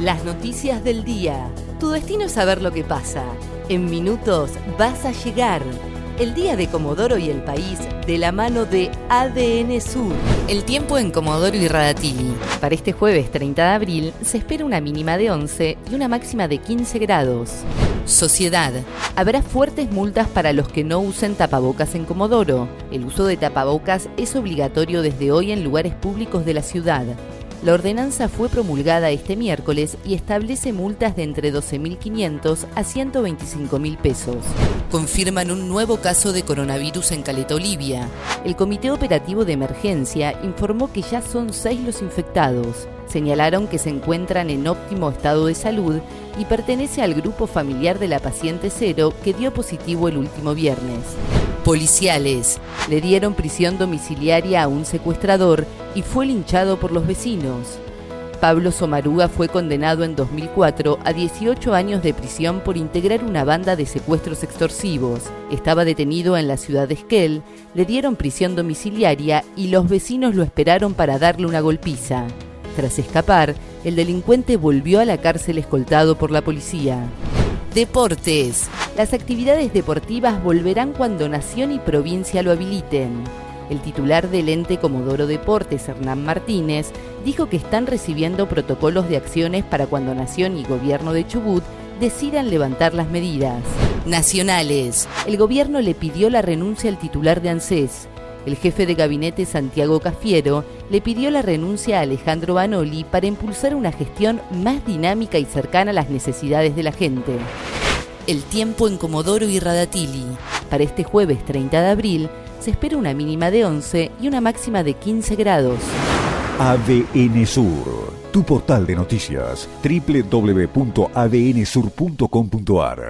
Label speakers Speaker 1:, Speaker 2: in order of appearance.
Speaker 1: Las noticias del día. Tu destino es saber lo que pasa. En minutos vas a llegar. El día de Comodoro y el país de la mano de ADN Sur. El tiempo en Comodoro y Radatili. Para este jueves 30 de abril se espera una mínima de 11 y una máxima de 15 grados. Sociedad. Habrá fuertes multas para los que no usen tapabocas en Comodoro. El uso de tapabocas es obligatorio desde hoy en lugares públicos de la ciudad. La ordenanza fue promulgada este miércoles y establece multas de entre 12.500 a 125.000 pesos. Confirman un nuevo caso de coronavirus en Caleta Olivia. El Comité Operativo de Emergencia informó que ya son seis los infectados. Señalaron que se encuentran en óptimo estado de salud y pertenece al grupo familiar de la paciente cero que dio positivo el último viernes. Policiales le dieron prisión domiciliaria a un secuestrador y fue linchado por los vecinos. Pablo Somaruga fue condenado en 2004 a 18 años de prisión por integrar una banda de secuestros extorsivos. Estaba detenido en la ciudad de Esquel, le dieron prisión domiciliaria y los vecinos lo esperaron para darle una golpiza. Tras escapar, el delincuente volvió a la cárcel escoltado por la policía. Deportes. Las actividades deportivas volverán cuando Nación y provincia lo habiliten. El titular del ente Comodoro Deportes, Hernán Martínez, dijo que están recibiendo protocolos de acciones para cuando Nación y Gobierno de Chubut decidan levantar las medidas. Nacionales. El gobierno le pidió la renuncia al titular de ANSES. El jefe de gabinete Santiago Cafiero le pidió la renuncia a Alejandro Banoli para impulsar una gestión más dinámica y cercana a las necesidades de la gente. El tiempo en Comodoro y Radatili. Para este jueves 30 de abril se espera una mínima de 11 y una máxima de 15 grados.
Speaker 2: ADN Sur, tu portal de noticias, www.adnsur.com.ar